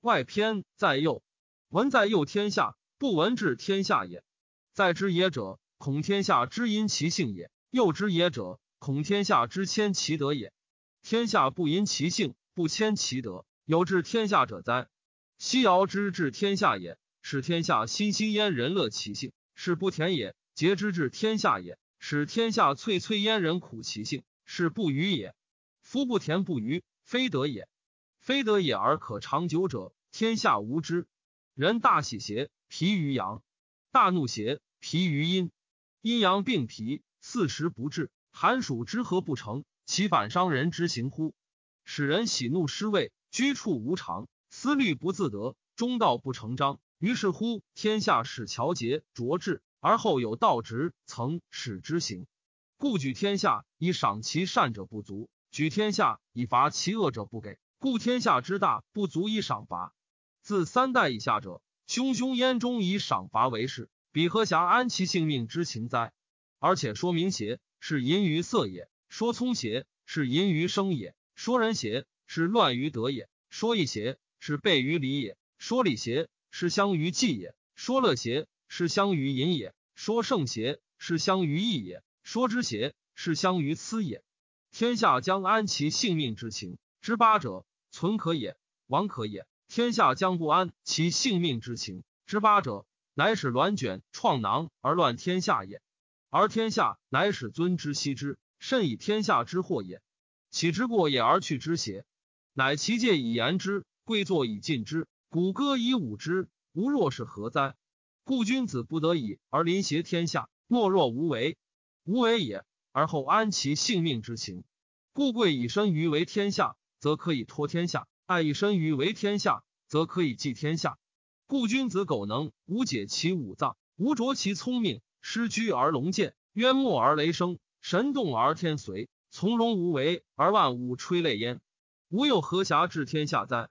外偏在右，文在右天下，不闻治天下也。在之也者，恐天下之因其性也；右之也者，恐天下之谦其德也。天下不因其性，不谦其德，有治天下者哉？西尧之治天下也，使天下欣欣焉人乐其性，是不田也；桀之治天下也，使天下翠翠焉人苦其性，是不愚也。夫不田不愚，非德也。非得也而可长久者，天下无之。人大喜邪？疲于阳；大怒邪？疲于阴。阴阳并疲，四时不至，寒暑之和不成，其反伤人之行乎？使人喜怒失位，居处无常。思虑不自得，中道不成章。于是乎，天下始乔节浊治，而后有道直，曾使之行。故举天下以赏其善者不足，举天下以罚其恶者不给。故天下之大不足以赏罚。自三代以下者，汹汹焉中以赏罚为事，彼何暇安其性命之情哉？而且说明邪，是淫于色也；说聪邪，是淫于声也；说仁邪，是乱于德也；说义邪。是悖于礼也，说礼邪；是相于计也，说乐邪；是相于淫也，说圣邪；是相于义也，说之邪；是相于私也。天下将安其性命之情之八者，存可也，亡可也。天下将不安其性命之情之八者，乃使乱卷创囊而乱天下也。而天下乃使尊之息之，甚以天下之祸也。岂之过也而去之邪？乃其戒以言之。贵作以尽之，鼓歌以舞之，吾若是何哉？故君子不得已而临挟天下，懦弱无为，无为也，而后安其性命之情。故贵以身于为天下，则可以托天下；爱以身于为天下，则可以济天下。故君子苟能无解其五脏，无着其聪明，失居而龙见，渊没而雷声，神动而天随，从容无为而万物吹泪焉，吾有何暇治天下哉？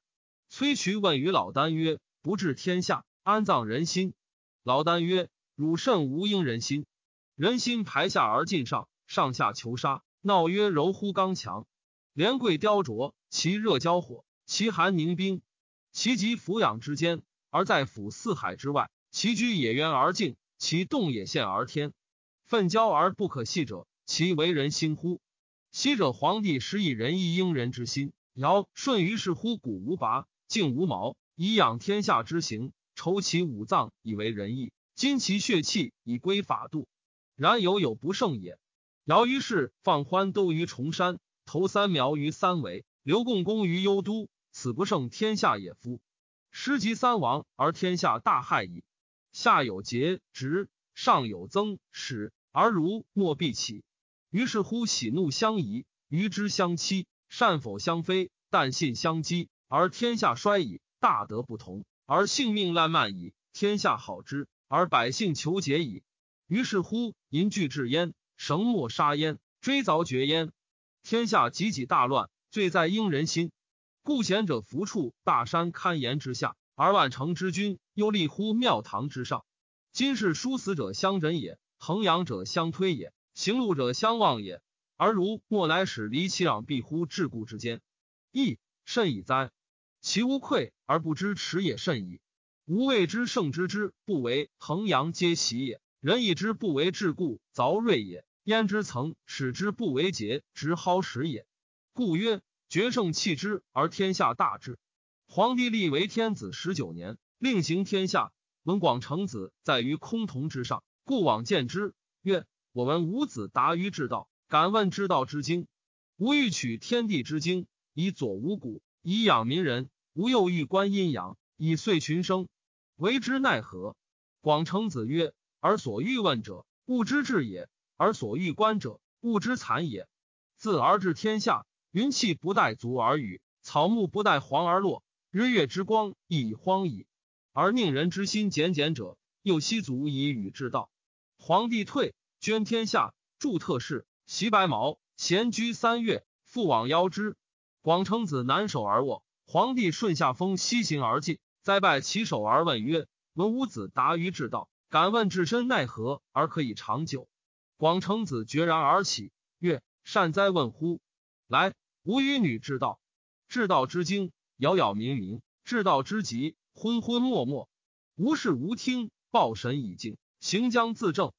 崔渠问于老聃曰：“不治天下，安葬人心？”老聃曰：“汝甚无应人心。人心排下而进上，上下求杀，闹曰柔乎刚强。连贵雕琢，其热交火，其寒凝冰。其极俯仰之间，而在俯四海之外。其居野渊而静，其动也现而天。愤交而不可细者，其为人心乎？昔者皇帝实以仁义应人之心，尧舜于是乎古无拔。”敬无毛以养天下之行，筹其五脏以为仁义，今其血气以归法度。然犹有不胜也。尧于是放欢都于崇山，投三苗于三围，刘共工于幽都，此不胜天下也夫。失及三王而天下大害矣。下有桀直，上有曾始，而如莫必起。于是乎喜怒相宜，与之相欺，善否相非，但信相激。而天下衰矣，大德不同，而性命烂漫矣。天下好之，而百姓求节矣。于是乎，淫具至焉，绳墨杀焉，追凿绝焉。天下济济大乱，罪在应人心。故贤者伏处大山堪言之下，而万乘之君又立乎庙堂之上。今是殊死者相枕也，衡阳者相推也，行路者相望也。而如莫乃使离其壤必乎桎梏之间，亦甚矣哉！其无愧而不知耻也甚矣。吾谓之圣之之不为衡阳皆喜也，仁义之不为桎梏凿锐也，焉之曾使之不为桀直蒿食也。故曰：决胜弃之而天下大治。皇帝立为天子十九年，令行天下。闻广成子在于崆峒之上，故往见之，曰：我闻吾子达于至道，敢问之道之经。吾欲取天地之经，以佐五谷。以养民人，吾又欲观阴阳，以遂群生，为之奈何？广成子曰：“而所欲问者，物之至也；而所欲观者，物之残也。自而治天下，云气不待足而雨，草木不待黄而落，日月之光亦已荒矣。而宁人之心简简者，又悉足以与之道。皇帝退，捐天下，助特事，袭白毛，闲居三月，复往邀之。”广成子南守而卧，皇帝顺下风西行而进，再拜其首而问曰：“文武子达于至道，敢问至身奈何而可以长久？”广成子决然而起，曰：“善哉问乎！来，吾与女至道。至道之经，杳杳冥冥，至道之极，昏昏默默，无事无听，抱神以静，行将自正，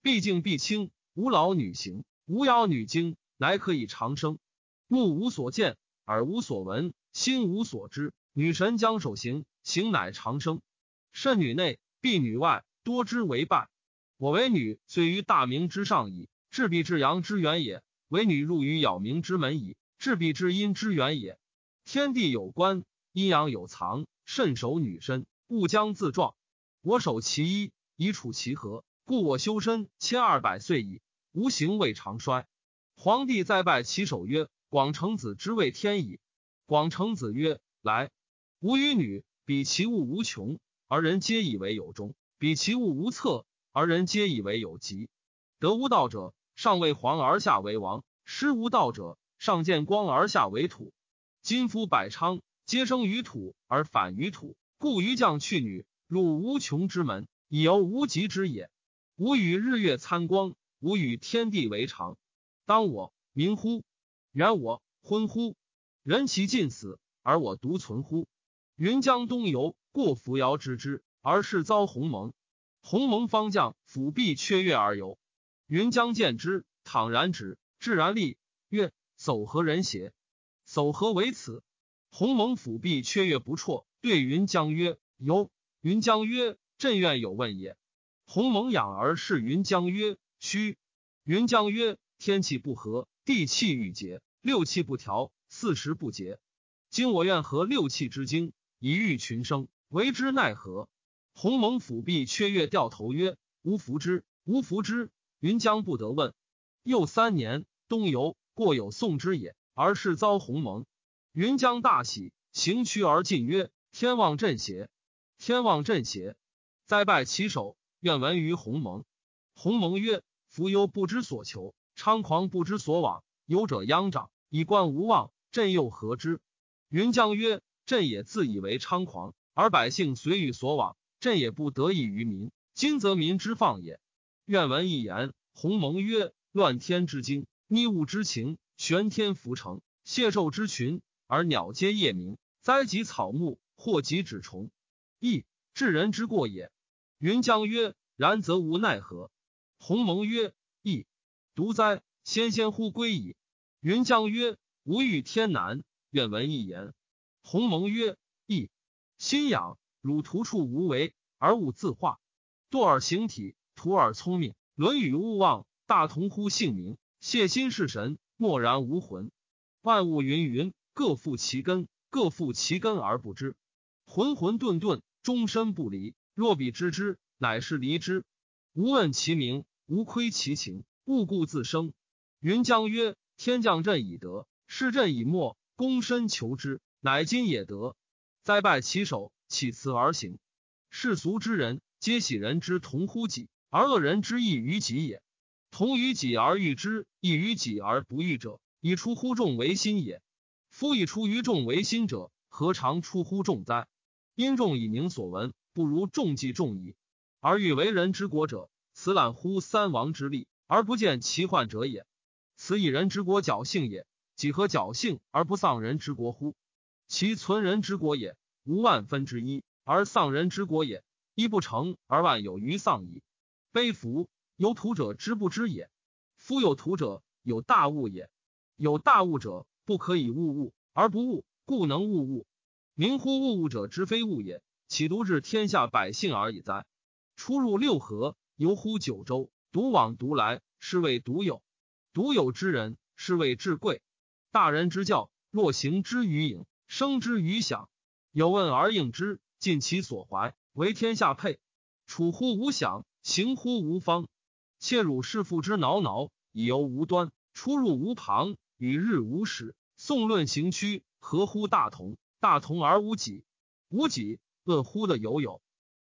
必静必清，无劳女行，无邀女经，乃可以长生。目无所见，耳无所闻，心无所知，女神将手行，行乃长生。甚女内，必女外，多之为败。我为女，虽于大明之上矣，至彼至阳之源也；为女入于杳冥之门矣，至彼至阴之源也。天地有关，阴阳有藏，慎守女身，勿将自壮。我守其一，以处其和，故我修身千二百岁矣，无形未长衰。皇帝再拜其首曰：“广成子之谓天矣。”广成子曰：“来，吾与女比其物无穷。”而人皆以为有终，比其物无测；而人皆以为有极。得无道者，上为皇而下为王；失无道者，上见光而下为土。今夫百昌，皆生于土而反于土，故于将去女，入无穷之门，以由无极之也。吾与日月参光，吾与天地为常。当我明乎？然我昏乎？人其尽死，而我独存乎？云江东游。过扶摇之之，而是遭鸿蒙。鸿蒙方将，辅弼缺月而游。云将见之，倘然止，自然立，曰：“叟何人邪？叟何为此？”鸿蒙辅弼缺月不辍，对云将曰：“游。”云将曰：“朕愿有问也。”鸿蒙仰而视云将曰：“虚。”云将曰：“天气不和，地气欲结，六气不调，四时不节。今我愿合六气之精，以御群生。”为之奈何？鸿蒙府弼缺月掉头曰：“吾服之，吾服之。”云将不得问。又三年，东游过有宋之也，而是遭鸿蒙。云将大喜，行趋而进曰：“天望朕邪？天望朕邪？”再拜其首，愿闻于鸿蒙。鸿蒙曰：“夫忧不知所求，猖狂不知所往。有者殃长，以观无望。朕又何之？”云将曰：“朕也自以为猖狂。”而百姓随与所往，朕也不得益于民。今则民之放也。愿闻一言。鸿蒙曰：乱天之精，逆物之情，玄天浮成，谢兽之群，而鸟皆夜鸣。灾及草木，祸及止虫，亦治人之过也。云将曰：然则无奈何？鸿蒙曰：亦独哉！先先乎归矣。云将曰：吾欲天南，愿闻一言。鸿蒙曰：亦。心养，汝图处无为而勿自化，惰而形体，徒而聪明。论语勿忘，大同乎姓名。谢心是神，默然无魂。万物芸芸，各负其根，各负其根而不知。浑浑沌沌，终身不离。若彼知之，乃是离之。无问其名，无窥其情，勿故自生。云将曰：天降朕以德，是朕以莫，躬身求之，乃今也得。再拜其首，起辞而行。世俗之人，皆喜人之同乎己，而恶人之异于己也。同于己而欲之，异于己而不欲者，以出乎众为心也。夫以出于众为心者，何尝出乎众哉？因众以明所闻，不如众计众矣。而欲为人之国者，此懒乎三王之力而不见其患者也。此以人之国侥幸也。几何侥幸而不丧人之国乎？其存人之国也，无万分之一；而丧人之国也，一不成而万有余丧矣。悲夫！有土者知不知也？夫有土者，有大物也。有大物者，不可以物物，而不物，故能物物。名乎物物者，之非物也。岂独治天下百姓而已哉？出入六合，游乎九州，独往独来，是谓独有。独有之人，是谓至贵。大人之教，若行之于影。生之于想，有问而应之，尽其所怀，为天下配。处乎无想，行乎无方。切汝是父之挠挠，以犹无端；出入无旁，与日无始。宋论行区，合乎大同？大同而无己，无己，恶乎的有有。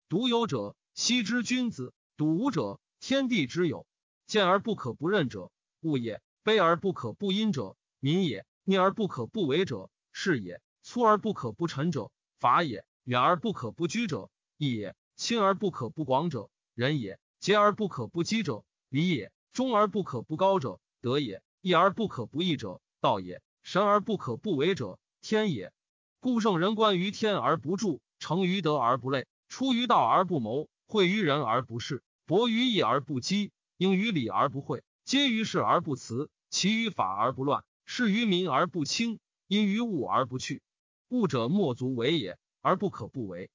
独有者，昔之君子；独无者，天地之有。见而不可不任者，物也；卑而不可不因者，民也；逆而不可不为者，是也。粗而不可不陈者，法也；远而不可不居者，义也；亲而不可不广者，仁也；节而不可不积者，礼也；忠而不可不高者，德也；义而不可不义者，道也；神而不可不为者，天也。故圣人观于天而不助，成于德而不累，出于道而不谋，会于人而不恃，博于义而不激，应于礼而不讳，皆于事而不辞，其于法而不乱，事于民而不轻，因于物而不去。物者莫足为也，而不可不为。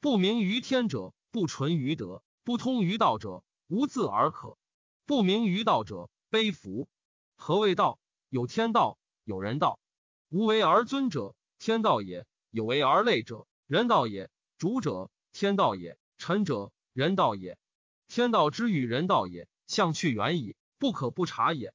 不明于天者，不纯于德；不通于道者，无自而可。不明于道者，悲夫。何谓道？有天道，有人道。无为而尊者，天道也；有为而累者，人道也。主者，天道也；臣者，人道也。天道之与人道也，相去远矣，不可不察也。